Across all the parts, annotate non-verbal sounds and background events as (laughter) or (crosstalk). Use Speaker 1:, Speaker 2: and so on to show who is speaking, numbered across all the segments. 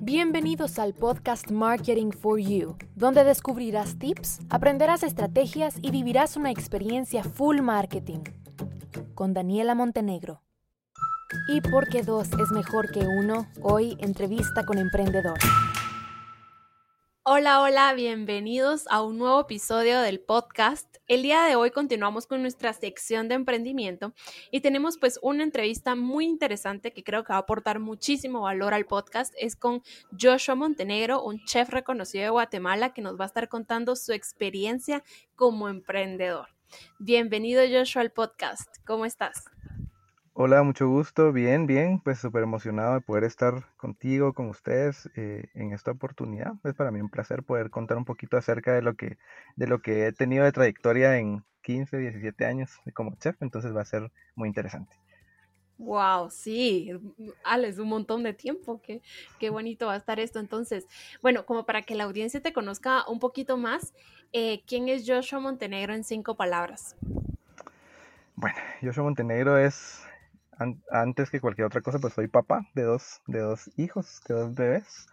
Speaker 1: Bienvenidos al podcast Marketing for You, donde descubrirás tips, aprenderás estrategias y vivirás una experiencia full marketing. Con Daniela Montenegro. Y porque dos es mejor que uno, hoy entrevista con emprendedor. Hola, hola, bienvenidos a un nuevo episodio del podcast. El día de hoy continuamos con nuestra sección de emprendimiento y tenemos pues una entrevista muy interesante que creo que va a aportar muchísimo valor al podcast. Es con Joshua Montenegro, un chef reconocido de Guatemala que nos va a estar contando su experiencia como emprendedor. Bienvenido Joshua al podcast. ¿Cómo estás?
Speaker 2: Hola, mucho gusto. Bien, bien, pues súper emocionado de poder estar contigo, con ustedes eh, en esta oportunidad. Es para mí un placer poder contar un poquito acerca de lo que, de lo que he tenido de trayectoria en 15, 17 años como chef, entonces va a ser muy interesante.
Speaker 1: Wow, sí, Alex, un montón de tiempo, qué, qué (laughs) bonito va a estar esto. Entonces, bueno, como para que la audiencia te conozca un poquito más, eh, ¿quién es Joshua Montenegro en cinco palabras?
Speaker 2: Bueno, Joshua Montenegro es antes que cualquier otra cosa, pues soy papá de dos, de dos hijos, de dos bebés.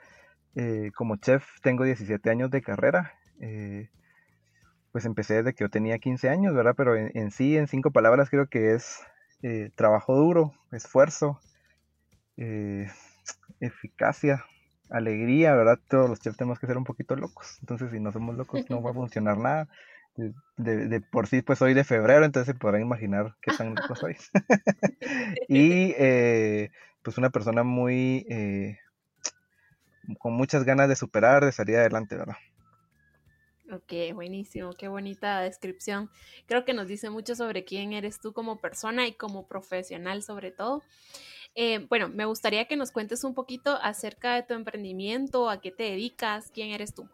Speaker 2: Eh, como chef tengo 17 años de carrera. Eh, pues empecé desde que yo tenía 15 años, ¿verdad? Pero en, sí, en cinco palabras, creo que es eh, trabajo duro, esfuerzo, eficacia, alegría, ¿verdad? Todos los chefs tenemos que ser un poquito locos. Entonces, si no somos locos, no va a (laughs) funcionar nada de, por sí pues soy de febrero, entonces se podrán imaginar qué tan (laughs) loco soy. (laughs) y eh, pues una persona muy eh, con muchas ganas de superar, de salir adelante, ¿verdad?
Speaker 1: Ok, buenísimo, qué bonita descripción. Creo que nos dice mucho sobre quién eres tú como persona y como profesional sobre todo. Eh, bueno, me gustaría que nos cuentes un poquito acerca de tu emprendimiento, a qué te dedicas, quién eres tú.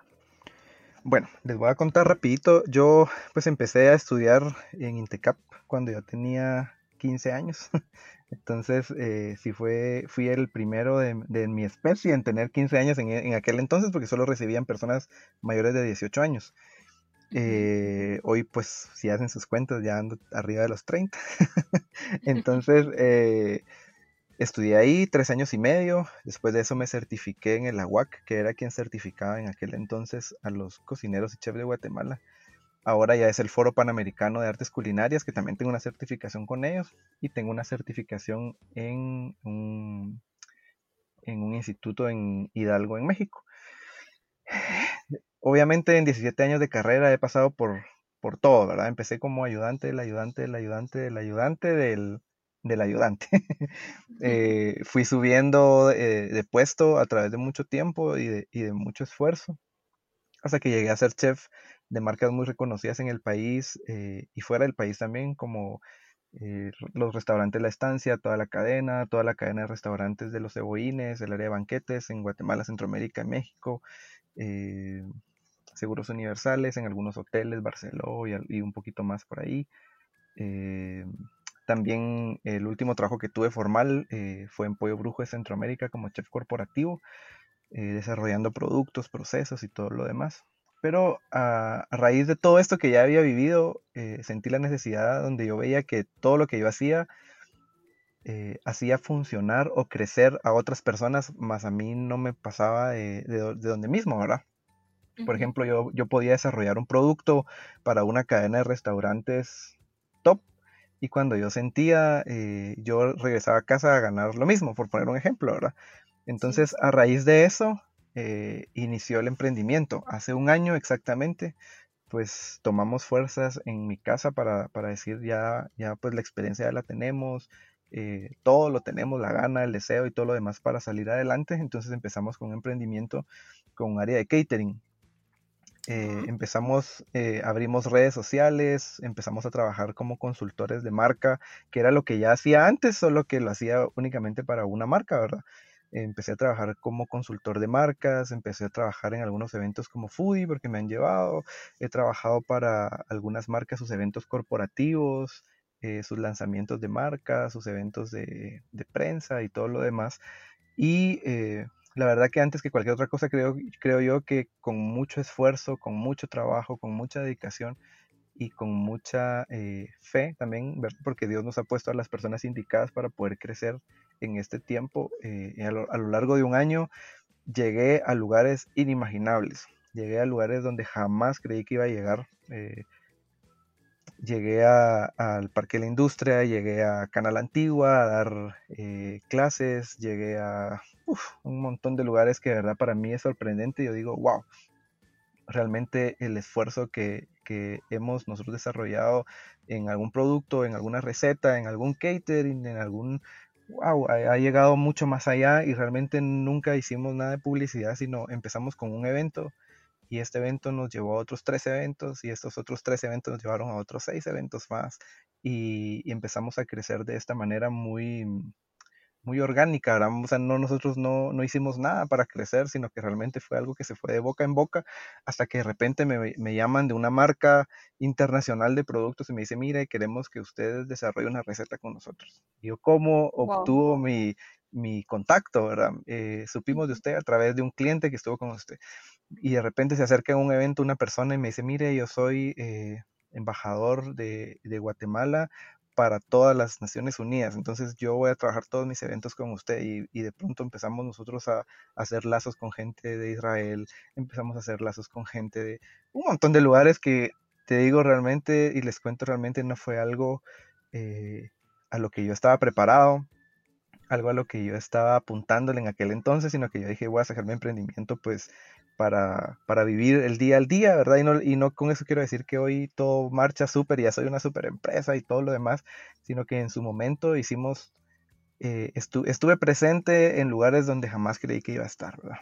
Speaker 2: Bueno, les voy a contar rapidito. Yo pues empecé a estudiar en Intecap cuando yo tenía 15 años. (laughs) Entonces, eh, sí fue, fui el primero de, mi especie en tener 15 años en, aquel entonces, porque solo recibían personas mayores de 18 años. Eh, hoy, pues, si hacen sus cuentas, ya ando arriba de los 30. (laughs) (laughs) entonces, eh, Estudié ahí tres años y medio, después de eso me certifiqué en el AWAC, que era quien certificaba en aquel entonces a los cocineros y chefs de Guatemala. Ahora ya es el Foro Panamericano de Artes Culinarias, que también tengo una certificación con ellos, y tengo una certificación en un, en un instituto en Hidalgo, en México. Obviamente en 17 años de carrera he pasado por, por todo, ¿verdad? Empecé como ayudante del ayudante del ayudante del ayudante del del ayudante. (laughs) Eh, fui subiendo eh, de puesto a través de mucho tiempo y de, mucho esfuerzo, hasta que llegué a ser chef de marcas muy reconocidas en el país eh, y fuera del país también, como los restaurantes La Estancia, toda la cadena, toda la cadena de restaurantes de los cebollines, el área de banquetes en Guatemala, Centroamérica, México, seguros universales en algunos hoteles, Barcelona y, y, un poquito más por ahí. También el último trabajo que tuve formal eh, fue en Pollo Brujo de Centroamérica como chef corporativo, eh, desarrollando productos, procesos y todo lo demás. Pero a, raíz de todo esto que ya había vivido, eh, sentí la necesidad donde yo veía que todo lo que yo hacía hacía funcionar o crecer a otras personas, más a mí no me pasaba de, donde mismo, ¿verdad? Por ejemplo, yo, yo podía desarrollar un producto para una cadena de restaurantes top y cuando yo sentía, eh, yo regresaba a casa a ganar lo mismo, por poner un ejemplo, ¿verdad? Entonces, a raíz de eso, eh, inició el emprendimiento. Hace un año exactamente, pues tomamos fuerzas en mi casa para, decir, ya, ya pues la experiencia ya la tenemos, eh, todo lo tenemos, la gana, el deseo y todo lo demás para salir adelante. Entonces empezamos con un emprendimiento con un área de catering. Eh, empezamos, eh, abrimos redes sociales, empezamos a trabajar como consultores de marca, que era lo que ya hacía antes, solo que lo hacía únicamente para una marca, ¿verdad? Empecé a trabajar como consultor de marcas, empecé a trabajar en algunos eventos como Foodie porque me han llevado, he trabajado para algunas marcas, sus eventos corporativos, eh, sus lanzamientos de marcas, sus eventos de, de, prensa y todo lo demás. Y la verdad que antes que cualquier otra cosa creo, creo yo que con mucho esfuerzo, con mucho trabajo, con mucha dedicación y con mucha eh, fe también, porque Dios nos ha puesto a las personas indicadas para poder crecer en este tiempo, eh, a, lo, largo de un año, llegué a lugares inimaginables. Llegué a lugares donde jamás creí que iba a llegar. Eh, llegué al Parque de la Industria, llegué a Canal Antigua a dar eh, clases, llegué a un montón de lugares que de verdad para mí es sorprendente. Yo digo, wow, realmente el esfuerzo que, hemos nosotros desarrollado en algún producto, en alguna receta, en algún catering, en algún... Wow, ha, llegado mucho más allá y realmente nunca hicimos nada de publicidad, sino empezamos con un evento y este evento nos llevó a otros tres eventos y estos otros tres eventos nos llevaron a otros seis eventos más y empezamos a crecer de esta manera muy, muy orgánica, O sea, no, nosotros no, no, hicimos nada para crecer, sino que realmente fue algo que se fue de boca en boca hasta que de repente me, me llaman de una marca internacional de productos y me dice, mire, queremos que ustedes desarrollen una receta con nosotros. Y yo, ¿cómo obtuvo mi, mi, contacto, verdad? Eh, supimos de usted a través de un cliente que estuvo con usted. Y de repente se acerca a un evento una persona y me dice, mire, yo soy... Eh, embajador de, de, Guatemala para todas las Naciones Unidas. Entonces yo voy a trabajar todos mis eventos con usted y, de pronto empezamos nosotros a, hacer lazos con gente de Israel, empezamos a hacer lazos con gente de un montón de lugares que te digo realmente y les cuento realmente no fue algo eh, a lo que yo estaba preparado, algo a lo que yo estaba apuntándole en aquel entonces, sino que yo dije voy a sacar mi emprendimiento pues para, vivir el día al día, ¿verdad? Y no, y no con eso quiero decir que hoy todo marcha súper y ya soy una súper empresa y todo lo demás, sino que en su momento hicimos, eh, estuve presente en lugares donde jamás creí que iba a estar, ¿verdad?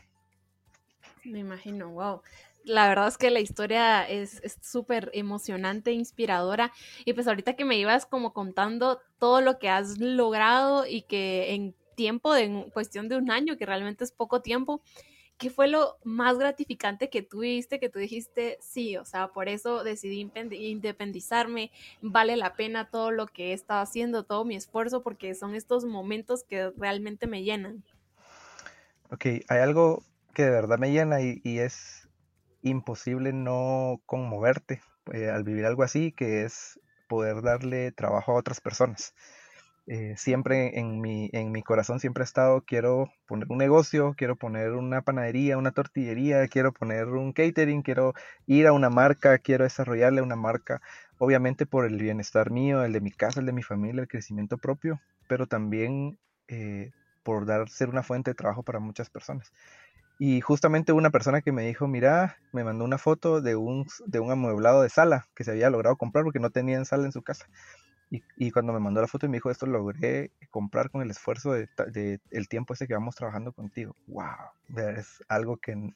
Speaker 1: Me imagino, wow. La verdad es que la historia es súper emocionante, inspiradora. Y pues ahorita que me ibas como contando todo lo que has logrado y que en tiempo, en cuestión de un año, que realmente es poco tiempo, ¿qué fue lo más gratificante que tú viste, que tú dijiste, sí, o sea, por eso decidí independizarme, vale la pena todo lo que he estado haciendo, todo mi esfuerzo, porque son estos momentos que realmente me llenan?
Speaker 2: Ok, hay algo que de verdad me llena y, es imposible no conmoverte eh, al vivir algo así, que es poder darle trabajo a otras personas. Eh, siempre en mi, en mi corazón siempre ha estado, quiero poner un negocio, quiero poner una panadería, una tortillería, quiero poner un catering, quiero ir a una marca, quiero desarrollarle una marca, obviamente por el bienestar mío, el de mi casa, el de mi familia, el crecimiento propio, pero también eh, por dar, ser una fuente de trabajo para muchas personas. Y justamente una persona que me dijo, mira, me mandó una foto de un, de un amueblado de sala que se había logrado comprar porque no tenían sala en su casa. Y, cuando me mandó la foto y me dijo, esto logré comprar con el esfuerzo de, el tiempo ese que vamos trabajando contigo. ¡Wow! Es algo que,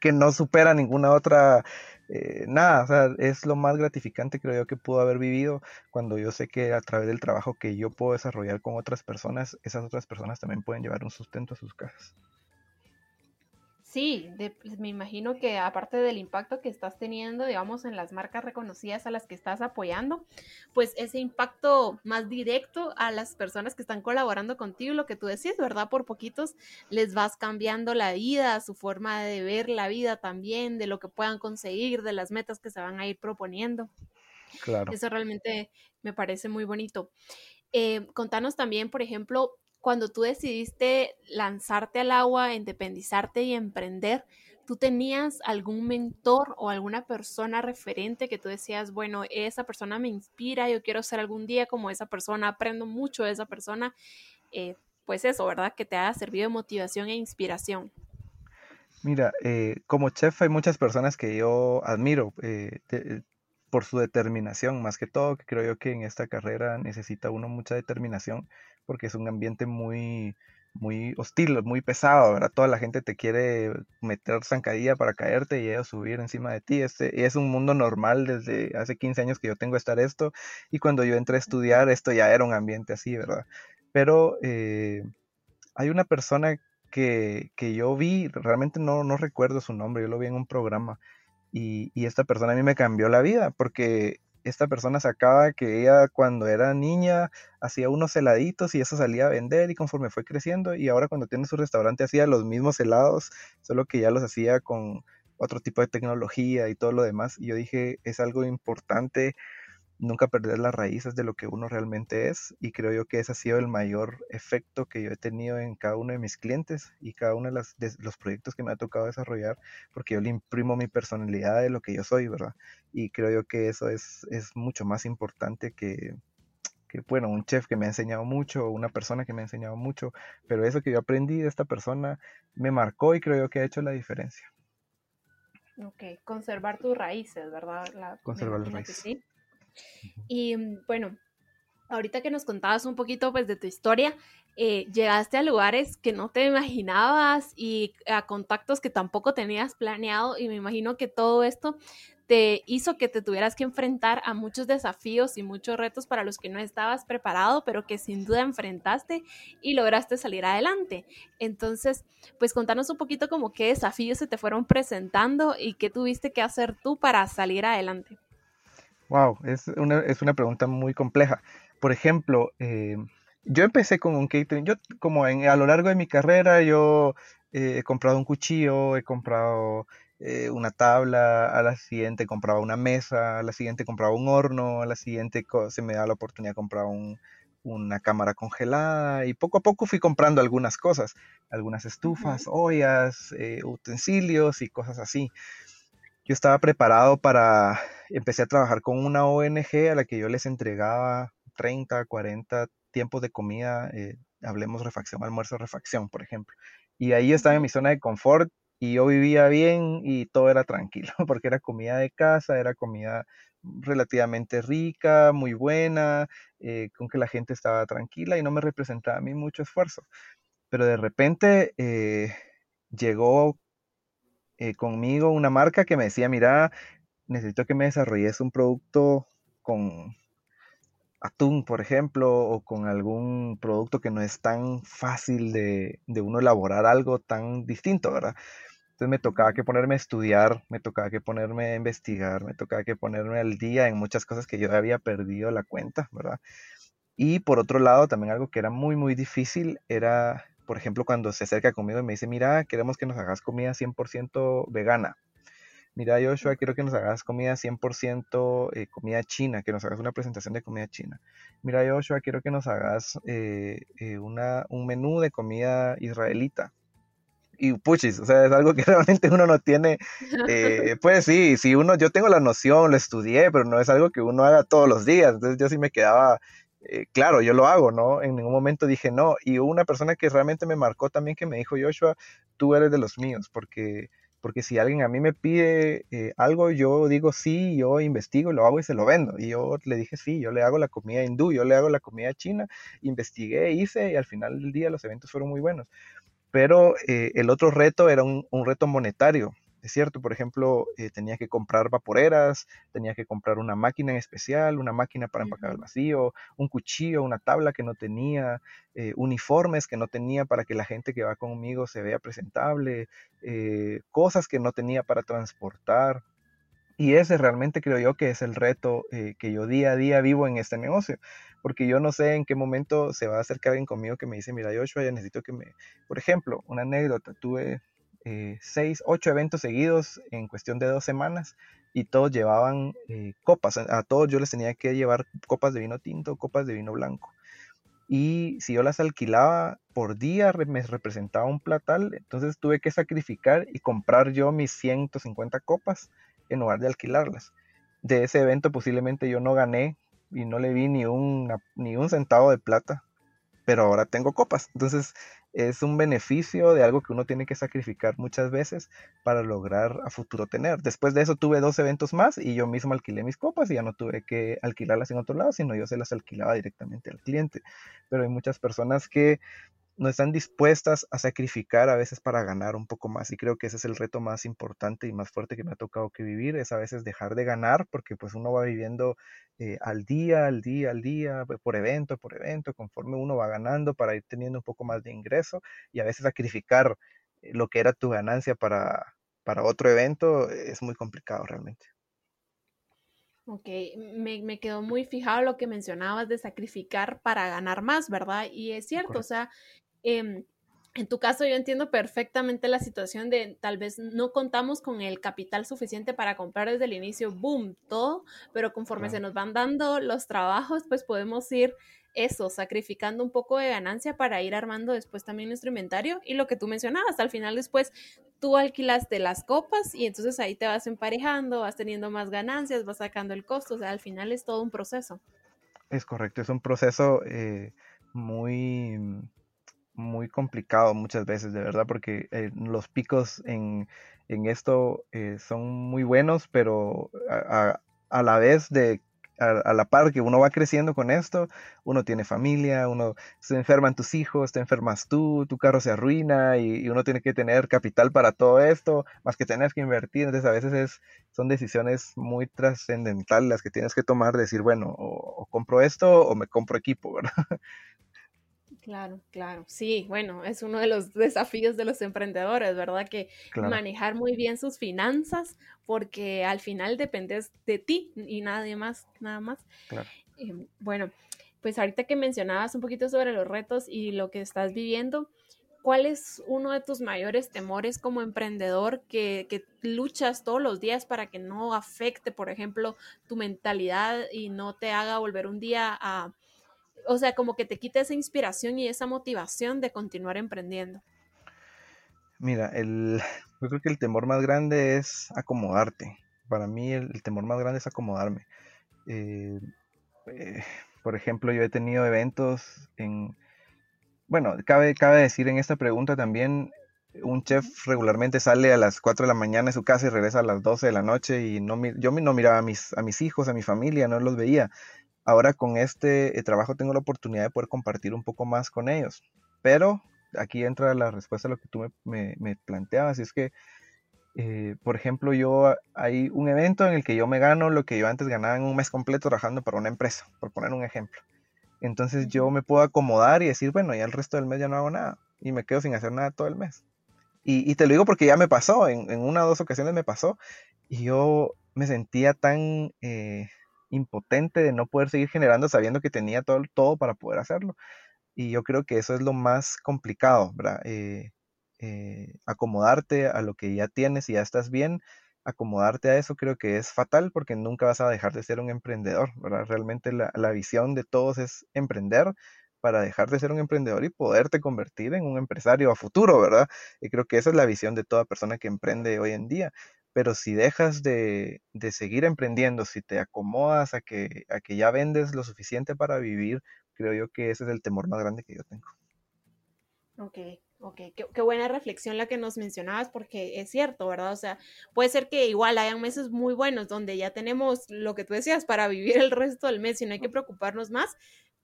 Speaker 2: que no supera ninguna otra, eh, nada, o sea, es lo más gratificante creo yo que pudo haber vivido cuando yo sé que a través del trabajo que yo puedo desarrollar con otras personas, esas otras personas también pueden llevar un sustento a sus casas.
Speaker 1: Sí, pues, me imagino que aparte del impacto que estás teniendo, digamos, en las marcas reconocidas a las que estás apoyando, pues ese impacto más directo a las personas que están colaborando contigo, lo que tú decís, ¿verdad? Por poquitos les vas cambiando la vida, su forma de ver la vida también, de lo que puedan conseguir, de las metas que se van a ir proponiendo. Claro. Eso realmente me parece muy bonito. Eh, contanos también, por ejemplo, cuando tú decidiste lanzarte al agua, independizarte y emprender, ¿tú tenías algún mentor o alguna persona referente que tú decías, bueno, esa persona me inspira, yo quiero ser algún día como esa persona, aprendo mucho de esa persona? Eh, pues eso, ¿verdad? Que te haya servido de motivación e inspiración.
Speaker 2: Mira, eh, como chef hay muchas personas que yo admiro eh, por su determinación, más que todo, que creo yo que en esta carrera necesita uno mucha determinación porque es un ambiente muy, muy hostil, muy pesado, ¿verdad? Toda la gente te quiere meter zancadilla para caerte y ellos subir encima de ti. Este, es un mundo normal desde hace 15 años que yo tengo estar esto y cuando yo entré a estudiar esto ya era un ambiente así, ¿verdad? Pero eh, hay una persona que, que, yo vi, realmente no, no recuerdo su nombre, yo lo vi en un programa y, y esta persona a mí me cambió la vida porque esta persona sacaba que ella cuando era niña hacía unos heladitos y eso salía a vender y conforme fue creciendo y ahora cuando tiene su restaurante hacía los mismos helados, solo que ya los hacía con otro tipo de tecnología y todo lo demás. Y yo dije, es algo importante nunca perder las raíces de lo que uno realmente es y creo yo que ese ha sido el mayor efecto que yo he tenido en cada uno de mis clientes y cada uno de, los proyectos que me ha tocado desarrollar porque yo le imprimo mi personalidad de lo que yo soy, ¿verdad? Y creo yo que eso es, es mucho más importante que, que, bueno, un chef que me ha enseñado mucho, una persona que me ha enseñado mucho, pero eso que yo aprendí de esta persona me marcó y creo yo que ha hecho la diferencia.
Speaker 1: Ok, conservar tus raíces, ¿verdad?
Speaker 2: conservar las raíces.
Speaker 1: Sí. Y mm, bueno, ahorita que nos contabas un poquito pues de tu historia, eh, llegaste a lugares que no te imaginabas y a contactos que tampoco tenías planeado y me imagino que todo esto te hizo que te tuvieras que enfrentar a muchos desafíos y muchos retos para los que no estabas preparado, pero que sin duda enfrentaste y lograste salir adelante. Entonces, pues contanos un poquito como qué desafíos se te fueron presentando y qué tuviste que hacer tú para salir adelante.
Speaker 2: Wow, es una, es una pregunta muy compleja. Por ejemplo, eh, yo empecé con un catering, yo como en, a lo largo de mi carrera, yo eh, he comprado un cuchillo, he comprado eh, una tabla, a la siguiente compraba una mesa, a la siguiente compraba un horno, a la siguiente se me da la oportunidad de comprar una cámara congelada y poco a poco fui comprando algunas cosas, algunas estufas, ollas, eh, utensilios y cosas así. Yo estaba preparado para, empecé a trabajar con una ONG a la que yo les entregaba 30, 40 tiempos de comida, eh, hablemos refacción, almuerzo, refacción, por ejemplo. Y ahí estaba en mi zona de confort y yo vivía bien y todo era tranquilo, (laughs) porque era comida de casa, era comida relativamente rica, muy buena, eh, con que la gente estaba tranquila y no me representaba a mí mucho esfuerzo. Pero de repente eh, llegó eh, conmigo una marca que me decía, mira, necesito que me desarrolles un producto con atún, por ejemplo, o con algún producto que no es tan fácil de, de uno elaborar algo tan distinto, ¿verdad? Entonces me tocaba que ponerme a estudiar, me tocaba que ponerme a investigar, me tocaba que ponerme al día en muchas cosas que yo había perdido la cuenta, ¿verdad? Y por otro lado, también algo que era muy, muy difícil era, por ejemplo, cuando se acerca conmigo y me dice, mira, queremos que nos hagas comida 100% vegana. Mira, Joshua, quiero que nos hagas comida 100% eh, comida china, que nos hagas una presentación de comida china. Mira, Joshua, quiero que nos hagas eh, eh, una, un menú de comida israelita y puchis, o sea, es algo que (laughs) realmente uno no tiene, (laughs) pues sí, si uno, yo tengo la noción, lo estudié, pero no es algo que uno haga todos los días, entonces yo sí me quedaba, eh, claro, yo lo hago, ¿no? En ningún momento dije no, y una persona que realmente me marcó también que me dijo, Joshua, tú eres de los míos, porque, porque si alguien a mí me pide eh, algo, yo digo sí, yo investigo, lo hago y se lo vendo, y yo le dije sí, yo le hago la comida hindú, yo le hago la comida china, investigué, hice, y al final del día los eventos fueron muy buenos pero eh, el otro reto era un, reto monetario. Es cierto, por ejemplo, eh, tenía que comprar vaporeras, tenía que comprar una máquina en especial, una máquina para empacar el vacío, un cuchillo, una tabla que no tenía, eh, uniformes que no tenía para que la gente que va conmigo se vea presentable, cosas que no tenía para transportar. Y ese realmente creo yo que es el reto eh, que yo día a día vivo en este negocio, porque yo no sé en qué momento se va a acercar alguien conmigo que me dice, mira Joshua, ya necesito que me... Por ejemplo, una anécdota, tuve eh, seis, ocho eventos seguidos en cuestión de dos semanas y todos llevaban eh, copas, a todos yo les tenía que llevar copas de vino tinto, copas de vino blanco. Y si yo las alquilaba por día, me representaba un platal, entonces tuve que sacrificar y comprar yo mis 150 copas en lugar de alquilarlas. De ese evento posiblemente yo no gané y no le vi ni, ni un centavo de plata, pero ahora tengo copas. Entonces es un beneficio de algo que uno tiene que sacrificar muchas veces para lograr a futuro tener. Después de eso tuve dos eventos más y yo mismo alquilé mis copas y ya no tuve que alquilarlas en otro lado, sino yo se las alquilaba directamente al cliente. Pero hay muchas personas que no están dispuestas a sacrificar a veces para ganar un poco más y creo que ese es el reto más importante y más fuerte que me ha tocado que vivir es a veces dejar de ganar porque pues uno va viviendo eh, al día, al día, al día, por evento, por evento, conforme uno va ganando para ir teniendo un poco más de ingreso y a veces sacrificar eh, lo que era tu ganancia para, para otro evento es muy complicado realmente.
Speaker 1: Ok, me, me, quedó muy fijado lo que mencionabas de sacrificar para ganar más, ¿verdad? Y es cierto, o sea, Em, en tu caso, yo entiendo perfectamente la situación de tal vez no contamos con el capital suficiente para comprar desde el inicio, boom, todo, pero conforme se nos van dando los trabajos, pues podemos ir eso, sacrificando un poco de ganancia para ir armando después también nuestro inventario y lo que tú mencionabas, al final después tú alquilaste las copas y entonces ahí te vas emparejando, vas teniendo más ganancias, vas sacando el costo, o sea, al final es todo un proceso.
Speaker 2: Es correcto, es un proceso eh, muy muy complicado muchas veces, de verdad, porque eh, los picos en, esto eh, son muy buenos, pero a, la vez de a, la par que uno va creciendo con esto, uno tiene familia, uno se enferman tus hijos, te enfermas tú, tu carro se arruina y, uno tiene que tener capital para todo esto, más que tener que invertir. Entonces a veces es, son decisiones muy trascendentales las que tienes que tomar, decir, bueno, o, o compro esto o me compro equipo, (laughs) ¿verdad?
Speaker 1: Claro, claro. Sí, bueno, es uno de los desafíos de los emprendedores, ¿verdad? Que manejar muy bien sus finanzas, porque al final dependes de ti y nadie más, nada más. Em, bueno, pues ahorita que mencionabas un poquito sobre los retos y lo que estás viviendo, ¿cuál es uno de tus mayores temores como emprendedor que, que, luchas todos los días para que no afecte, por ejemplo, tu mentalidad y no te haga volver un día a o sea, como que te quita esa inspiración y esa motivación de continuar emprendiendo?
Speaker 2: Mira, el, (laughs) yo creo que el temor más grande es acomodarte. Para mí el, temor más grande es acomodarme. Eh, eh, por ejemplo, yo he tenido eventos en... Bueno, cabe, cabe decir en esta pregunta también, un chef regularmente sale a las 4 de la mañana de su casa y regresa a las 12 de la noche y no, yo no miraba a mis, a mis hijos, a mi familia, no los veía. Ahora con este eh, trabajo tengo la oportunidad de poder compartir un poco más con ellos. Pero aquí entra la respuesta a lo que tú me, planteabas, y es que, eh, por ejemplo, yo hay un evento en el que yo me gano lo que yo antes ganaba en un mes completo trabajando para una empresa, por poner un ejemplo. Entonces yo me puedo acomodar y decir, bueno, ya el resto del mes ya no hago nada y me quedo sin hacer nada todo el mes. Y, te lo digo porque ya me pasó, en, una o dos ocasiones me pasó y yo me sentía tan eh, impotente de no poder seguir generando sabiendo que tenía todo, todo para poder hacerlo. Y yo creo que eso es lo más complicado, ¿verdad? Eh, eh, acomodarte a lo que ya tienes y ya estás bien, acomodarte a eso creo que es fatal porque nunca vas a dejar de ser un emprendedor, ¿verdad? Realmente la, la visión de todos es emprender para dejar de ser un emprendedor y poderte convertir en un empresario a futuro, ¿verdad? Y creo que esa es la visión de toda persona que emprende hoy en día pero si dejas de, seguir emprendiendo, si te acomodas a que, a que ya vendes lo suficiente para vivir, creo yo que ese es el temor más grande que yo tengo.
Speaker 1: Ok, ok, qué, buena reflexión la que nos mencionabas, porque es cierto, ¿verdad? O sea, puede ser que igual hayan meses muy buenos donde ya tenemos lo que tú decías para vivir el resto del mes y no hay que preocuparnos más,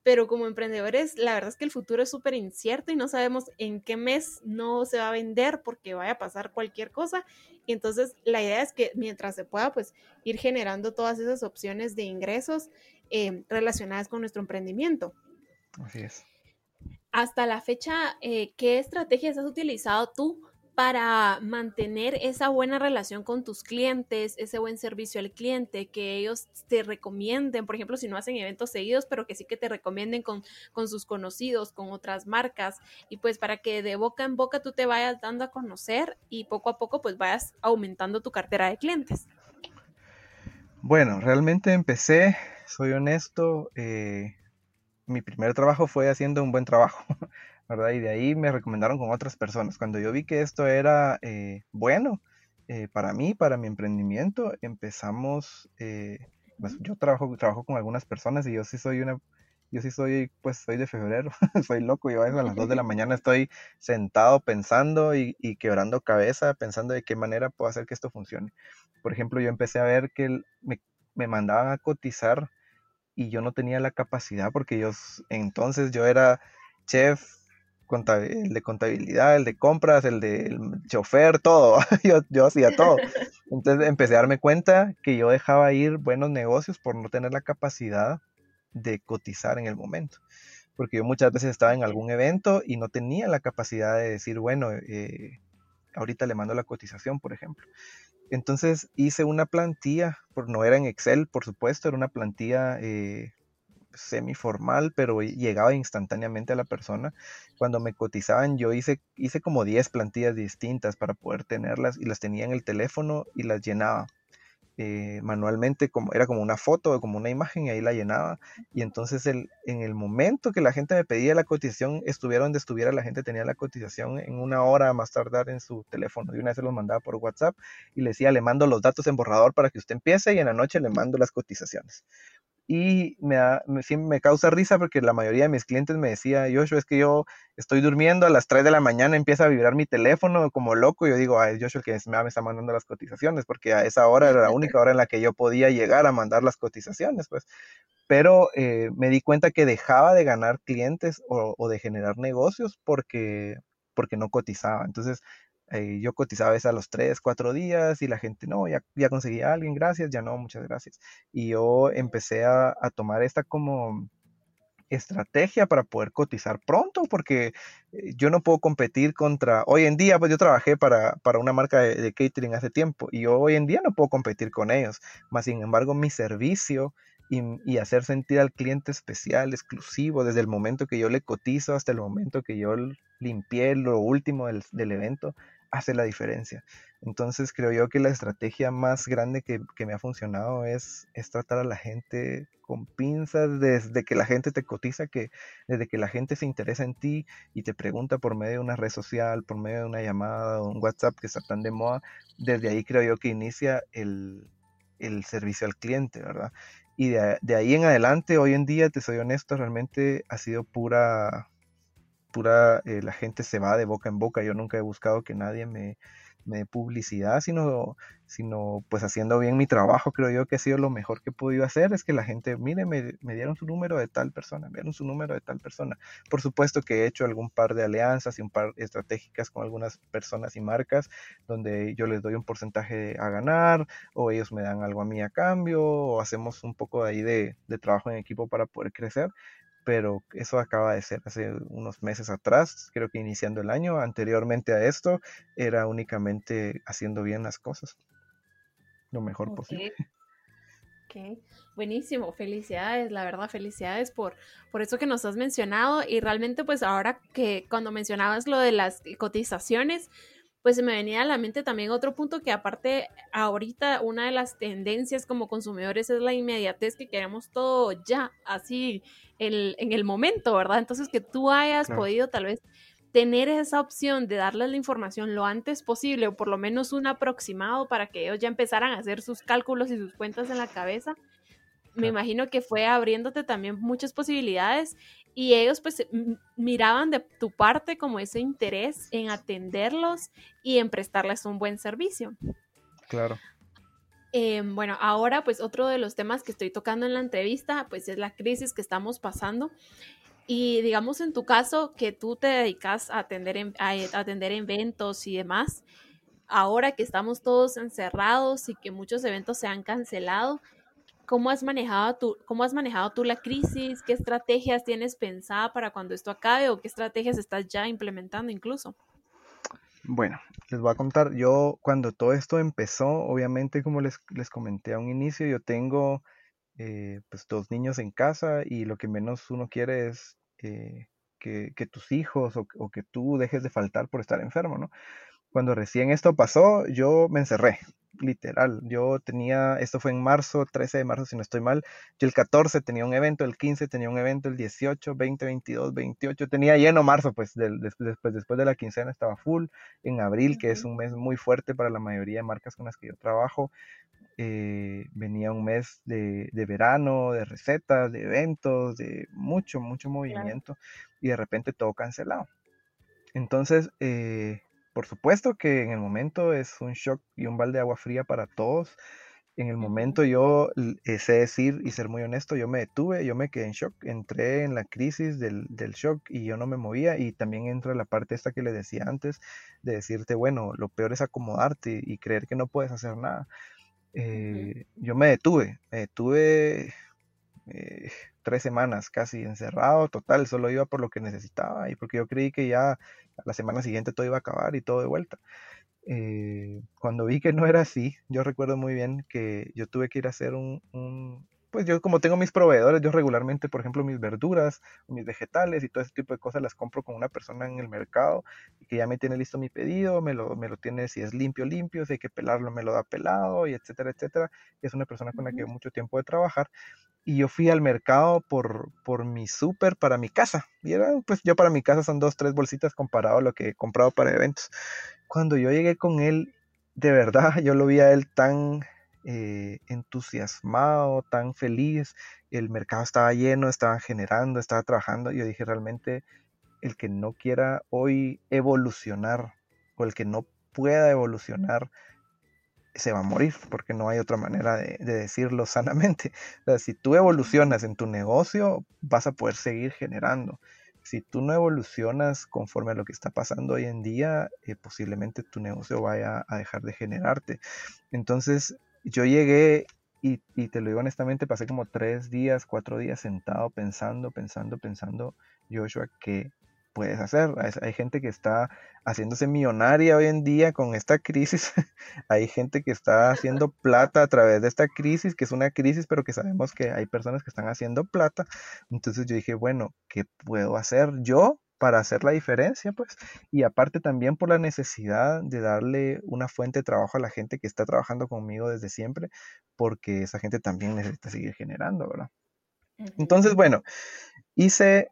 Speaker 1: pero como emprendedores, la verdad es que el futuro es súper incierto y no sabemos en qué mes no se va a vender porque vaya a pasar cualquier cosa. Y entonces la idea es que mientras se pueda, pues ir generando todas esas opciones de ingresos eh, relacionadas con nuestro emprendimiento.
Speaker 2: Así es.
Speaker 1: Hasta la fecha, eh, ¿qué estrategias has utilizado tú para mantener esa buena relación con tus clientes, ese buen servicio al cliente, que ellos te recomienden, por ejemplo, si no hacen eventos seguidos, pero que sí que te recomienden con, con sus conocidos, con otras marcas, y pues para que de boca en boca tú te vayas dando a conocer y poco a poco pues vayas aumentando tu cartera de clientes.
Speaker 2: Bueno, realmente empecé, soy honesto, eh, mi primer trabajo fue haciendo un buen trabajo. Y de ahí me recomendaron con otras personas. Cuando yo vi que esto era eh, bueno eh, para mí, para mi emprendimiento, empezamos, eh, pues yo trabajo, trabajo con algunas personas y yo sí soy una, yo sí soy, pues soy de febrero, (laughs) soy loco, yo a las 2 de la (laughs) mañana estoy sentado pensando y, quebrando cabeza, pensando de qué manera puedo hacer que esto funcione. Por ejemplo, yo empecé a ver que me, me mandaban a cotizar y yo no tenía la capacidad porque yo entonces yo era chef, el de contabilidad, el de compras, el de chofer, todo. (laughs) yo, hacía todo. Entonces empecé a darme cuenta que yo dejaba ir buenos negocios por no tener la capacidad de cotizar en el momento. Porque yo muchas veces estaba en algún evento y no tenía la capacidad de decir, bueno, eh, ahorita le mando la cotización, por ejemplo. Entonces hice una plantilla, por, no era en Excel, por supuesto, era una plantilla eh, semi-formal, pero llegaba instantáneamente a la persona. Cuando me cotizaban, yo hice, hice como 10 plantillas distintas para poder tenerlas y las tenía en el teléfono y las llenaba. Eh, manualmente, como, era como una foto, como una imagen, y ahí la llenaba. Y entonces el, en el momento que la gente me pedía la cotización, estuviera donde estuviera, la gente tenía la cotización en una hora más tardar en su teléfono. Y una vez se los mandaba por WhatsApp y le decía, le mando los datos en borrador para que usted empiece y en la noche le mando las cotizaciones y me, me, causa risa porque la mayoría de mis clientes me decía, Joshua, es que yo estoy durmiendo a las 3 de la mañana, empieza a vibrar mi teléfono como loco, y yo digo, ay, Joshua, el que me está mandando las cotizaciones, porque a esa hora era la (laughs) única hora en la que yo podía llegar a mandar las cotizaciones, pues. Pero eh, me di cuenta que dejaba de ganar clientes o, o de generar negocios porque, porque no cotizaba. Entonces, eh, yo cotizaba a a los 3, 4 días y la gente, no, ya, ya conseguí a alguien, gracias, ya no, muchas gracias. Y yo empecé a, tomar esta como estrategia para poder cotizar pronto, porque eh, yo no puedo competir contra, hoy en día, pues yo trabajé para, una marca de, catering hace tiempo y yo hoy en día no puedo competir con ellos, más sin embargo mi servicio y, hacer sentir al cliente especial, exclusivo, desde el momento que yo le cotizo hasta el momento que yo limpié lo último del, del evento, hace la diferencia. Entonces creo yo que la estrategia más grande que, me ha funcionado es, es, tratar a la gente con pinzas desde que la gente te cotiza, que desde que la gente se interesa en ti y te pregunta por medio de una red social, por medio de una llamada o un WhatsApp que está tan de moda, desde ahí creo yo que inicia el, servicio al cliente, ¿verdad? Y de, de, ahí en adelante, hoy en día, te soy honesto, realmente ha sido pura, pura, eh, la gente se va de boca en boca. Yo nunca he buscado que nadie me, dé publicidad, sino, sino pues haciendo bien mi trabajo, creo yo que ha sido lo mejor que he podido hacer, es que la gente, mire, me, me, dieron su número de tal persona, me dieron su número de tal persona. Por supuesto que he hecho algún par de alianzas y un par estratégicas con algunas personas y marcas, donde yo les doy un porcentaje a ganar, o ellos me dan algo a mí a cambio, o hacemos un poco ahí de, de trabajo en equipo para poder crecer pero eso acaba de ser hace unos meses atrás, creo que iniciando el año. Anteriormente a esto era únicamente haciendo bien las cosas, lo mejor posible.
Speaker 1: Ok, buenísimo, felicidades, la verdad, felicidades por, por eso que nos has mencionado y realmente pues ahora que cuando mencionabas lo de las cotizaciones, pues se me venía a la mente también otro punto que aparte ahorita una de las tendencias como consumidores es la inmediatez que queremos todo ya, así en el momento, ¿verdad? Entonces que tú hayas podido tal vez tener esa opción de darles la información lo antes posible o por lo menos un aproximado para que ellos ya empezaran a hacer sus cálculos y sus cuentas en la cabeza, me imagino que fue abriéndote también muchas posibilidades y ellos pues miraban de tu parte como ese interés en atenderlos y en prestarles un buen servicio.
Speaker 2: Claro.
Speaker 1: Em, bueno, ahora pues otro de los temas que estoy tocando en la entrevista pues es la crisis que estamos pasando y digamos en tu caso que tú te dedicas a atender, a atender eventos y demás, ahora que estamos todos encerrados y que muchos eventos se han cancelado, ¿Cómo has, manejado tú, ¿Cómo has manejado tú la crisis? ¿Qué estrategias tienes pensada para cuando esto acabe o qué estrategias estás ya implementando incluso?
Speaker 2: Bueno, les voy a contar, yo cuando todo esto empezó, obviamente como les, les comenté a un inicio, yo tengo eh, pues dos niños en casa y lo que menos uno quiere es eh, que, tus hijos o, o, que tú dejes de faltar por estar enfermo, ¿no? Cuando recién esto pasó, yo me encerré, literal. Yo tenía, esto fue en marzo, 13 de marzo, si no estoy mal. Yo el 14 tenía un evento, el 15 tenía un evento, el 18, 20, 22, 28. Tenía lleno marzo, pues después, después de la quincena estaba full. En abril, que es un mes muy fuerte para la mayoría de marcas con las que yo trabajo, eh, venía un mes de, verano, de recetas, de eventos, de mucho, mucho movimiento y de repente todo cancelado. Entonces, eh, por supuesto que en el momento es un shock y un balde de agua fría para todos. En el momento yo eh, sé decir y ser muy honesto, yo me detuve, yo me quedé en shock, entré en la crisis del, shock y yo no me movía y también entra la parte esta que le decía antes de decirte, bueno, lo peor es acomodarte y creer que no puedes hacer nada. Eh, yo me detuve, me detuve eh, tres semanas casi encerrado, total, solo iba por lo que necesitaba y porque yo creí que ya la semana siguiente todo iba a acabar y todo de vuelta. Eh, cuando vi que no era así, yo recuerdo muy bien que yo tuve que ir a hacer un, pues yo como tengo mis proveedores, yo regularmente, por ejemplo, mis verduras, mis vegetales y todo ese tipo de cosas las compro con una persona en el mercado y que ya me tiene listo mi pedido, me lo, me lo tiene si es limpio, limpio, si hay que pelarlo, me lo da pelado y etcétera, etcétera. es una persona con la que llevo mucho tiempo de trabajar. Y yo fui al mercado por, por mi súper para mi casa. Y era, pues yo para mi casa son dos, tres bolsitas comparado a lo que he comprado para eventos. Cuando yo llegué con él, de verdad, (laughs) yo lo vi a él tan eh, entusiasmado, tan feliz, el mercado estaba lleno, estaba generando, estaba trabajando. Yo dije, realmente, el que no quiera hoy evolucionar o el que no pueda evolucionar, se va a morir, porque no hay otra manera de, decirlo sanamente. si tú evolucionas en tu negocio, vas a poder seguir generando. Si tú no evolucionas conforme a lo que está pasando hoy en día, eh, posiblemente tu negocio vaya a dejar de generarte. Entonces, yo llegué y, te lo digo honestamente, pasé como tres días, cuatro días sentado pensando, pensando, pensando, Joshua, ¿qué puedes hacer? Hay, gente que está haciéndose millonaria hoy en día con esta crisis. (laughs) hay gente que está haciendo plata a través de esta crisis, que es una crisis, pero que sabemos que hay personas que están haciendo plata. Entonces yo dije, bueno, ¿qué puedo hacer yo para hacer la diferencia, pues, y aparte también por la necesidad de darle una fuente de trabajo a la gente que está trabajando conmigo desde siempre, porque esa gente también necesita seguir generando, ¿verdad? Entonces, bueno, hice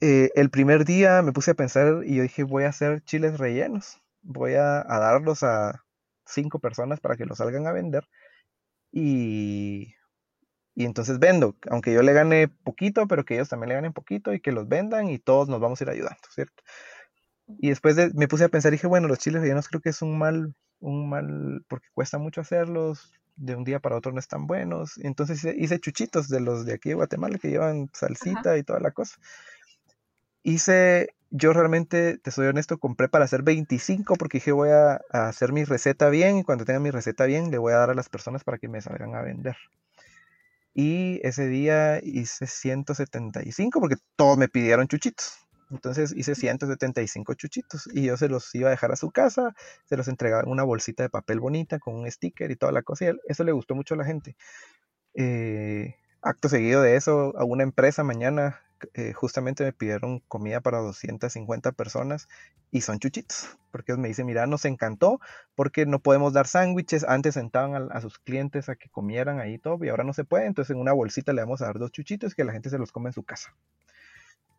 Speaker 2: eh, el primer día, me puse a pensar y yo dije, voy a hacer chiles rellenos, voy a, a darlos a cinco personas para que los salgan a vender y y entonces vendo, aunque yo le gane poquito, pero que ellos también le ganen poquito y que los vendan y todos nos vamos a ir ayudando, ¿cierto? Y después me puse a pensar y dije, bueno, los chiles rellenos creo que es un mal, un mal, porque cuesta mucho hacerlos, de un día para otro no están buenos. Entonces hice, chuchitos de los de aquí de Guatemala que llevan salsita y toda la cosa. Hice, yo realmente, te soy honesto, compré para hacer 25 porque dije voy a, a hacer mi receta bien y cuando tenga mi receta bien le voy a dar a las personas para que me salgan a vender y ese día hice 175 porque todos me pidieron chuchitos. Entonces hice 175 chuchitos y yo se los iba a dejar a su casa, se los entregaba en una bolsita de papel bonita con un sticker y toda la cosa. Y eso le gustó mucho a la gente. Eh, acto seguido de eso, a una empresa mañana eh, justamente me pidieron comida para 250 personas y son chuchitos, porque me dicen, mira, nos encantó porque no podemos dar sándwiches, antes sentaban a, sus clientes a que comieran ahí todo y ahora no se puede, entonces en una bolsita le vamos a dar dos chuchitos que la gente se los come en su casa.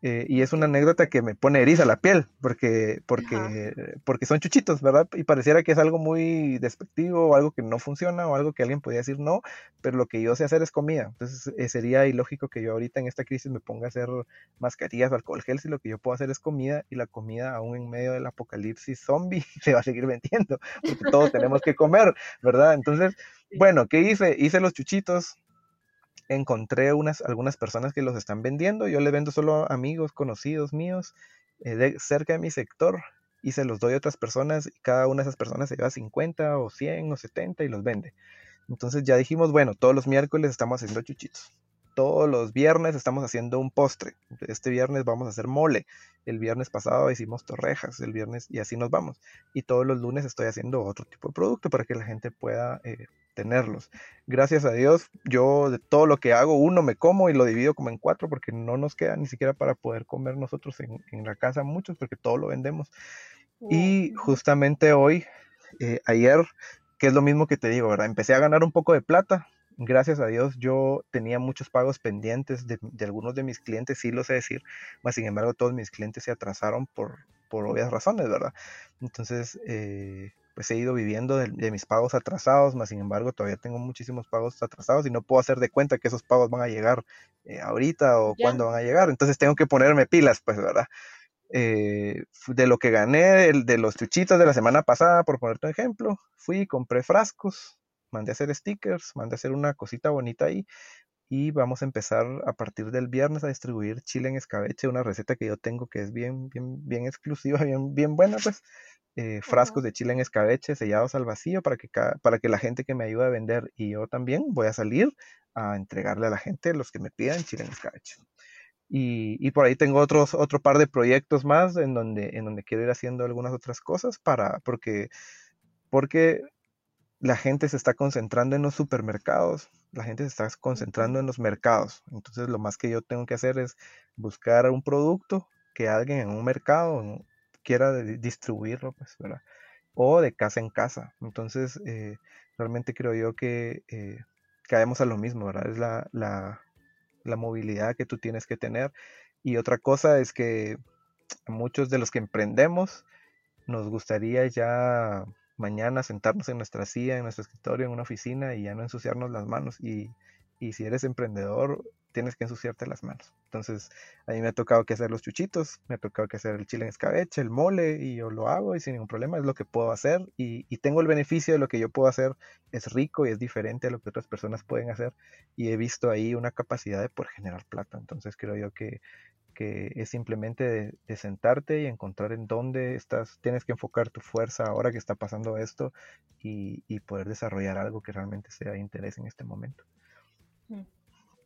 Speaker 2: Eh, y es una anécdota que me pone eriza la piel, porque, porque, porque son chuchitos, ¿verdad? Y pareciera que es algo muy despectivo, o algo que no funciona, o algo que alguien podría decir no, pero lo que yo sé hacer es comida. Entonces eh, sería ilógico que yo ahorita en esta crisis me ponga a hacer mascarillas o alcohol gel, si lo que yo puedo hacer es comida, y la comida aún en medio del apocalipsis zombie (laughs) se va a seguir vendiendo, porque todos tenemos que comer, ¿verdad? Entonces, bueno, ¿qué hice? Hice los chuchitos, encontré unas, algunas personas que los están vendiendo. Yo le vendo solo a amigos, conocidos míos, eh, de, cerca de mi sector, y se los doy a otras personas, y cada una de esas personas se lleva 50 o 100 o 70 y los vende. Entonces ya dijimos, bueno, todos los miércoles estamos haciendo chuchitos. Todos los viernes estamos haciendo un postre. Este viernes vamos a hacer mole. El viernes pasado hicimos torrejas. El viernes y así nos vamos. Y todos los lunes estoy haciendo otro tipo de producto para que la gente pueda eh, tenerlos. Gracias a Dios, yo de todo lo que hago, uno me como y lo divido como en cuatro porque no nos queda ni siquiera para poder comer nosotros en, la casa muchos porque todo lo vendemos. Y justamente hoy, eh, ayer, que es lo mismo que te digo, ¿verdad? Empecé a ganar un poco de plata. Gracias a Dios yo tenía muchos pagos pendientes de, algunos de mis clientes, sí lo sé decir, mas sin embargo todos mis clientes se atrasaron por, por obvias razones, ¿verdad? Entonces, eh, pues he ido viviendo de, mis pagos atrasados, más sin embargo todavía tengo muchísimos pagos atrasados y no puedo hacer de cuenta que esos pagos van a llegar eh, ahorita o cuándo van a llegar. Entonces tengo que ponerme pilas, pues, ¿verdad? Eh, de lo que gané de, los chuchitos de la semana pasada, por ponerte un ejemplo, fui, compré frascos, mandé a hacer stickers, mandé a hacer una cosita bonita ahí y vamos a empezar a partir del viernes a distribuir chile en escabeche, una receta que yo tengo que es bien, bien, bien exclusiva, (laughs) bien, bien buena, pues eh, frascos de chile en escabeche sellados al vacío para que, para que la gente que me ayuda a vender y yo también voy a salir a entregarle a la gente los que me pidan chile en escabeche. Y, y, por ahí tengo otros, otro par de proyectos más en donde, en donde quiero ir haciendo algunas otras cosas para, porque, porque la gente se está concentrando en los supermercados, la gente se está concentrando en los mercados. Entonces lo más que yo tengo que hacer es buscar un producto que alguien en un mercado quiera distribuirlo, pues, ¿verdad? O de casa en casa. Entonces, eh, realmente creo yo que eh, caemos a lo mismo, ¿verdad? Es la, la, la movilidad que tú tienes que tener. Y otra cosa es que muchos de los que emprendemos nos gustaría ya mañana sentarnos en nuestra silla, en nuestro escritorio, en una oficina y ya no ensuciarnos las manos. Y, si eres emprendedor, tienes que ensuciarte las manos. Entonces, a mí me ha tocado que hacer los chuchitos, me ha tocado que hacer el chile en escabeche, el mole, y yo lo hago y sin ningún problema, es lo que puedo hacer. Y, y tengo el beneficio de lo que yo puedo hacer, es rico y es diferente a lo que otras personas pueden hacer. Y he visto ahí una capacidad de poder generar plata. Entonces, creo yo que que es simplemente de, sentarte y encontrar en dónde estás, tienes que enfocar tu fuerza ahora que está pasando esto y, y poder desarrollar algo que realmente sea de interés en este momento.
Speaker 1: Mm.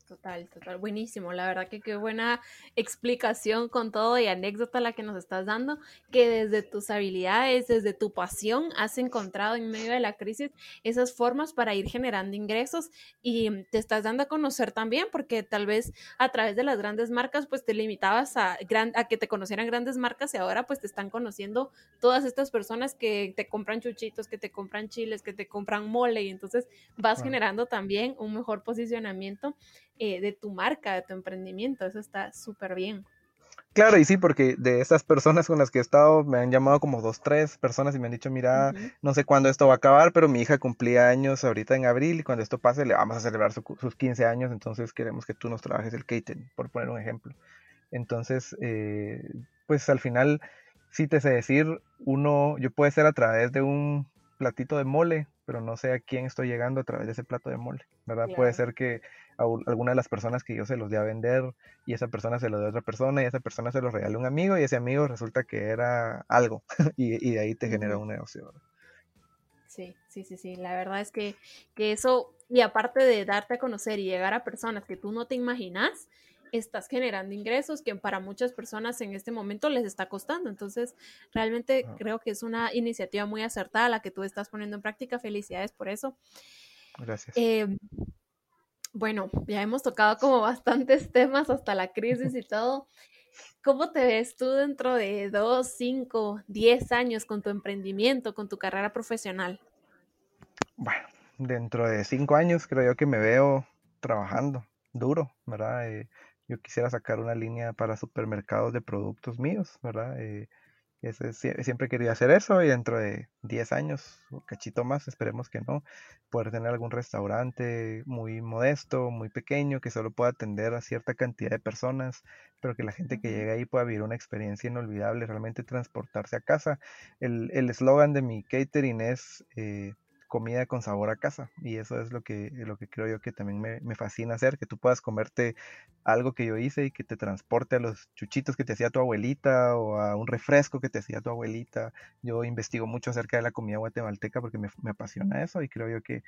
Speaker 1: Total, total, buenísimo. La verdad que qué buena explicación con todo y anécdota la que nos estás dando, que desde tus habilidades, desde tu pasión, has encontrado en medio de la crisis esas formas para ir generando ingresos y te estás dando a conocer también, porque tal vez a través de las grandes marcas, pues te limitabas a, a que te conocieran grandes marcas y ahora pues te están conociendo todas estas personas que te compran chuchitos, que te compran chiles, que te compran mole y entonces vas generando también un mejor posicionamiento eh, de tu marca, de tu emprendimiento. Eso está súper bien.
Speaker 2: Claro, y sí, porque de estas personas con las que he estado, me han llamado como dos, tres personas y me han dicho, mira, no sé cuándo esto va a acabar, pero mi hija cumplía años ahorita en abril y cuando esto pase le vamos a celebrar sus 15 años, entonces queremos que tú nos trabajes el catering, por poner un ejemplo. Entonces, eh, pues al final, sí te sé decir, uno, yo puede ser a través de un platito de mole, pero no sé a quién estoy llegando a través de ese plato de mole, ¿verdad? Puede ser que alguna de las personas que yo se los di a vender y esa persona se lo dio a otra persona y esa persona se los regaló a un amigo y ese amigo resulta que era algo (laughs) y, de ahí te genera un negocio.
Speaker 1: Sí, sí, sí, sí. La verdad es que, que eso, y aparte de darte a conocer y llegar a personas que tú no te imaginas, estás generando ingresos que para muchas personas en este momento les está costando. Entonces, realmente creo que es una iniciativa muy acertada la que tú estás poniendo en práctica. Felicidades por eso.
Speaker 2: Gracias.
Speaker 1: Eh, bueno, ya hemos tocado como bastantes (laughs) temas hasta la crisis y todo. ¿Cómo te ves tú dentro de dos, cinco, diez años con tu emprendimiento, con tu carrera profesional?
Speaker 2: Bueno, dentro de cinco años creo yo que me veo trabajando duro, ¿verdad? Eh, yo quisiera sacar una línea para supermercados de productos míos, ¿verdad? Eh, siempre quería hacer eso y dentro de 10 años o cachito más, esperemos que no, poder tener algún restaurante muy modesto, muy pequeño, que solo pueda atender a cierta cantidad de personas, pero que la gente que llegue ahí pueda vivir una experiencia inolvidable, realmente transportarse a casa. El eslogan de mi catering es... Eh, comida con sabor a casa. Y eso es lo que, lo que creo yo que también me, fascina hacer, que tú puedas comerte algo que yo hice y que te transporte a los chuchitos que te hacía tu abuelita o a un refresco que te hacía tu abuelita. Yo investigo mucho acerca de la comida guatemalteca porque me, apasiona eso y creo yo que,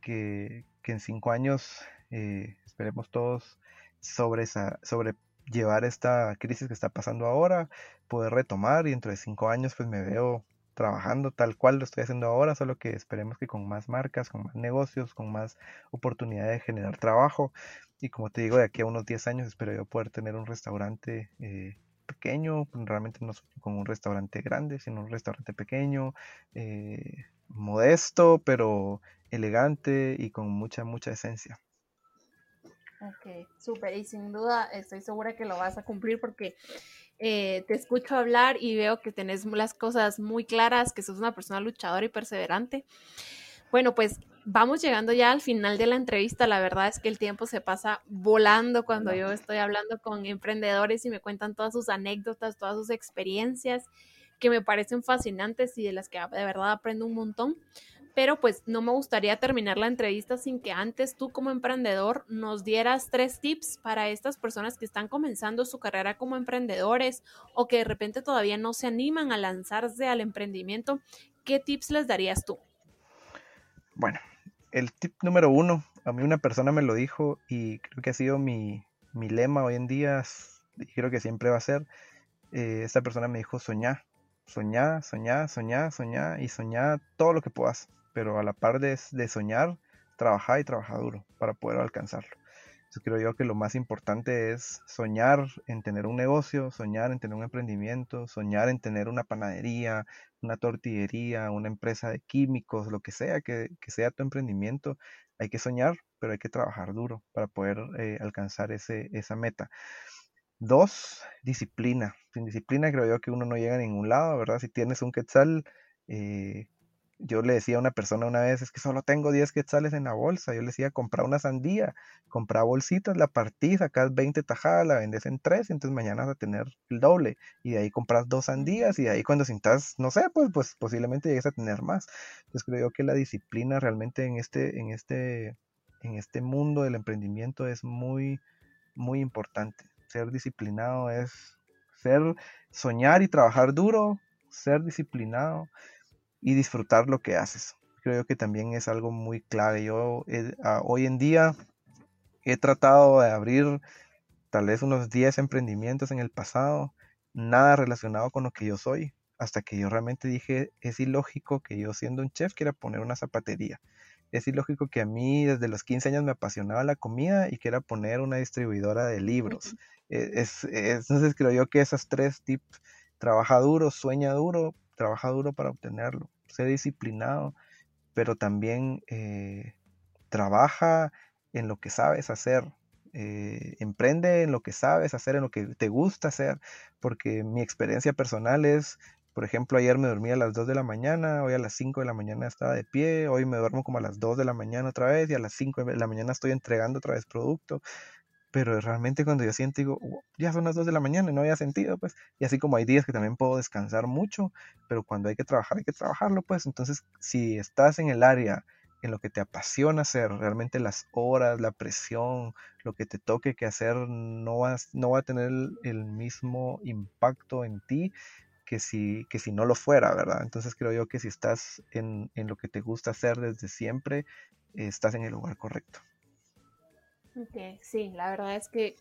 Speaker 2: que, en cinco años eh, esperemos todos sobre, esa, sobre llevar esta crisis que está pasando ahora, poder retomar y dentro de cinco años pues me veo trabajando tal cual lo estoy haciendo ahora, solo que esperemos que con más marcas, con más negocios, con más oportunidad de generar trabajo. Y como te digo, de aquí a unos 10 años espero yo poder tener un restaurante eh, pequeño, realmente no con un restaurante grande, sino un restaurante pequeño, eh, modesto, pero elegante y con mucha, mucha esencia.
Speaker 1: Ok, súper. Y sin duda estoy segura que lo vas a cumplir porque eh, te escucho hablar y veo que tenés las cosas muy claras, que sos una persona luchadora y perseverante. Bueno, pues vamos llegando ya al final de la entrevista. La verdad es que el tiempo se pasa volando cuando yo estoy hablando con emprendedores y me cuentan todas sus anécdotas, todas sus experiencias que me parecen fascinantes y de las que de verdad aprendo un montón pero pues no me gustaría terminar la entrevista sin que antes tú como emprendedor nos dieras tres tips para estas personas que están comenzando su carrera como emprendedores o que de repente todavía no se animan a lanzarse al emprendimiento. ¿Qué tips les darías tú?
Speaker 2: Bueno, el tip número uno, a mí una persona me lo dijo y creo que ha sido mi, lema hoy en día y creo que siempre va a ser, eh, esta persona me dijo soñar, soñar, soñar, soñar, soñar y soñar todo lo que puedas pero a la par de, de soñar, trabajar y trabajar duro para poder alcanzarlo. Entonces creo yo que lo más importante es soñar en tener un negocio, soñar en tener un emprendimiento, soñar en tener una panadería, una tortillería, una empresa de químicos, lo que sea que, sea tu emprendimiento. Hay que soñar, pero hay que trabajar duro para poder eh, alcanzar ese, esa meta. Dos, disciplina. Sin disciplina creo yo que uno no llega a ningún lado, ¿verdad? Si tienes un quetzal, eh, yo le decía a una persona una vez, es que solo tengo 10 quetzales en la bolsa. Yo le decía, compra una sandía, compra bolsitas, la partís, sacas 20 tajadas, la vendes en 3, entonces mañana vas a tener el doble. Y de ahí compras dos sandías y de ahí cuando sintas, no sé, pues, pues posiblemente llegues a tener más. Entonces creo que la disciplina realmente en este, en este, en este mundo del emprendimiento es muy, muy importante. Ser disciplinado es ser, soñar y trabajar duro, ser disciplinado y disfrutar lo que haces. Creo que también es algo muy clave. Yo hoy en día he tratado de abrir tal vez unos 10 emprendimientos en el pasado, nada relacionado con lo que yo soy, hasta que yo realmente dije, es ilógico que yo siendo un chef quiera poner una zapatería. Es ilógico que a mí desde los 15 años me apasionaba la comida y quiera poner una distribuidora de libros. E, es, entonces creo yo que esas tres tips, trabaja duro, sueña duro, trabaja duro para obtenerlo, sé disciplinado, pero también eh, trabaja en lo que sabes hacer, eh, emprende en lo que sabes hacer, en lo que te gusta hacer, porque mi experiencia personal es, por ejemplo, ayer me dormí a las 2 de la mañana, hoy a las 5 de la mañana estaba de pie, hoy me duermo como a las 2 de la mañana otra vez y a las 5 de la mañana estoy entregando otra vez producto pero realmente cuando yo siento, digo, ya son las 2 de la mañana y no había sentido, pues, y así como hay días que también puedo descansar mucho, pero cuando hay que trabajar, hay que trabajarlo, pues, entonces, si estás en el área en lo que te apasiona hacer, realmente las horas, la presión, lo que te toque que hacer, no, vas, no va a tener el, mismo impacto en ti que si, que si no lo fuera, ¿verdad? Entonces creo yo que si estás en, en lo que te gusta hacer desde siempre, estás en el lugar correcto.
Speaker 1: Sí, la verdad es que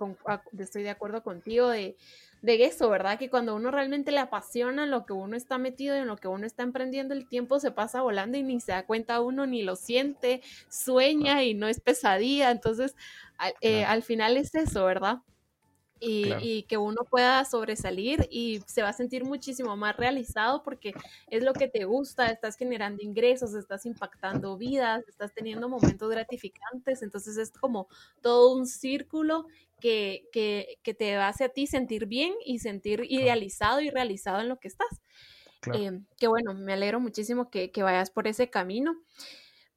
Speaker 1: estoy de acuerdo contigo de, de, eso, ¿verdad? Que cuando uno realmente le apasiona lo que uno está metido y en lo que uno está emprendiendo, el tiempo se pasa volando y ni se da cuenta uno, ni lo siente, sueña y no es pesadilla. Entonces, eh, al final es eso, ¿verdad? Y, que uno pueda sobresalir y se va a sentir muchísimo más realizado porque es lo que te gusta, estás generando ingresos, estás impactando vidas, estás teniendo momentos gratificantes, entonces es como todo un círculo que, que, que te hace a ti sentir bien y sentir idealizado y realizado en lo que estás. Eh, que bueno, me alegro muchísimo que, que vayas por ese camino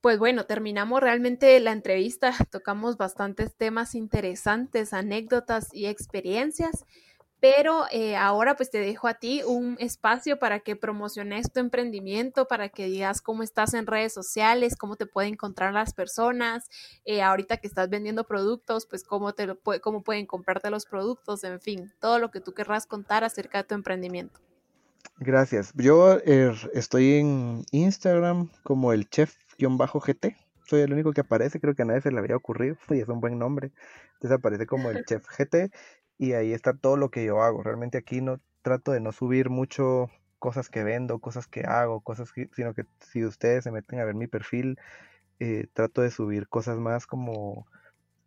Speaker 1: pues bueno, terminamos realmente la entrevista, (laughs) tocamos bastantes temas interesantes, anécdotas y experiencias, pero eh, ahora pues te dejo a ti un espacio para que promociones tu emprendimiento, para que digas cómo estás en redes sociales, cómo te pueden encontrar las personas, eh, ahorita que estás vendiendo productos, pues cómo, te cómo pueden comprarte los productos, en fin, todo lo que tú querrás contar acerca de tu emprendimiento.
Speaker 2: Gracias. Yo er, estoy en Instagram como el chef bajo gt Soy el único que aparece, creo que a nadie se le había ocurrido (laughs) y es un buen nombre. Entonces aparece como el (laughs) Chef GT y ahí está todo lo que yo hago. Realmente aquí no trato de no subir mucho cosas que vendo, cosas que hago, cosas que, sino que si ustedes se meten a ver mi perfil, eh, trato de subir cosas más como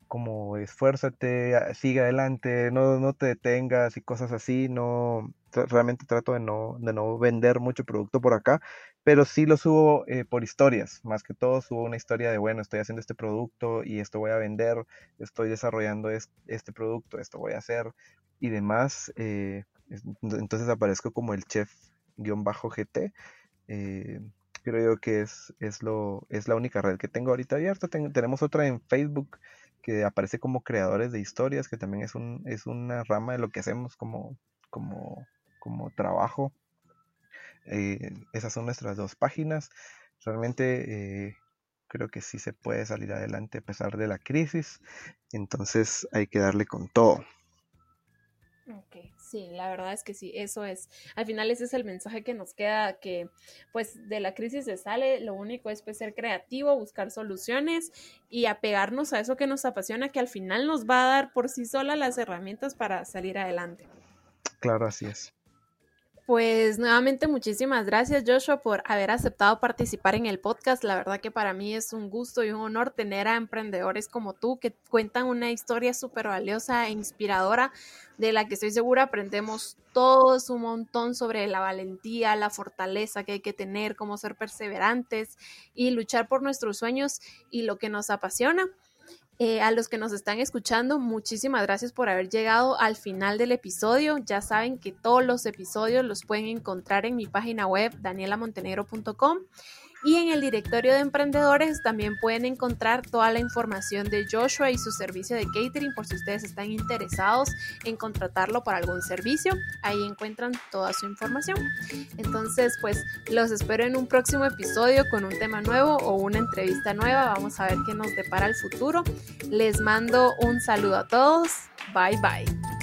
Speaker 2: como esfuérzate, sigue adelante, no, no te detengas y cosas así, no, realmente trato de no, de no vender mucho producto por acá, pero sí lo subo eh, por historias, más que todo subo una historia de, bueno, estoy haciendo este producto y esto voy a vender, estoy desarrollando este producto, esto voy a hacer y demás, eh, entonces aparezco como el chef-gt, eh, creo yo que es, es, lo, es la única red que tengo ahorita abierta, tenemos otra en Facebook, que aparece como creadores de historias, que también es, un, es una rama de lo que hacemos como, como, como trabajo. Eh, esas son nuestras dos páginas. Realmente eh, creo que sí se puede salir adelante a pesar de la crisis. Entonces hay que darle con todo.
Speaker 1: Ok, sí, la verdad es que sí, eso es. Al final ese es el mensaje que nos queda, que pues de la crisis se sale, lo único es pues ser creativo, buscar soluciones y apegarnos a eso que nos apasiona, que al final nos va a dar por sí sola las herramientas para salir adelante.
Speaker 2: Claro, así es.
Speaker 1: Pues nuevamente muchísimas gracias Joshua por haber aceptado participar en el podcast. La verdad que para mí es un gusto y un honor tener a emprendedores como tú que cuentan una historia súper valiosa e inspiradora de la que estoy segura aprendemos todos un montón sobre la valentía, la fortaleza que hay que tener, cómo ser perseverantes y luchar por nuestros sueños y lo que nos apasiona. Eh, a los que nos están escuchando, muchísimas gracias por haber llegado al final del episodio. Ya saben que todos los episodios los pueden encontrar en mi página web danielamontenegro.com y en el directorio de emprendedores también pueden encontrar toda la información de Joshua y su servicio de catering por si ustedes están interesados en contratarlo para algún servicio. Ahí encuentran toda su información. Entonces, pues los espero en un próximo episodio con un tema nuevo o una entrevista nueva. Vamos a ver qué nos depara el futuro. Les mando un saludo a todos. Bye bye.